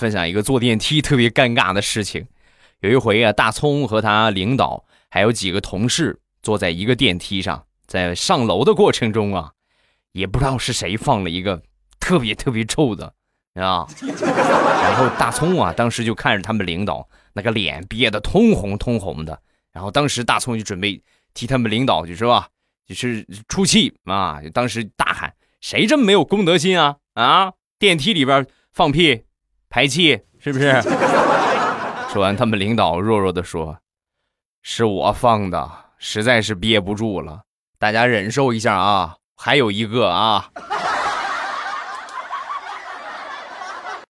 分享一个坐电梯特别尴尬的事情。有一回啊，大葱和他领导还有几个同事坐在一个电梯上，在上楼的过程中啊，也不知道是谁放了一个特别特别臭的啊，然后大葱啊，当时就看着他们领导那个脸憋得通红通红的，然后当时大葱就准备替他们领导就是吧，就是出气啊，当时大喊：“谁这么没有公德心啊啊！电梯里边放屁排气是不是？” 说完，他们领导弱弱的说：“是我放的，实在是憋不住了，大家忍受一下啊。”还有一个啊。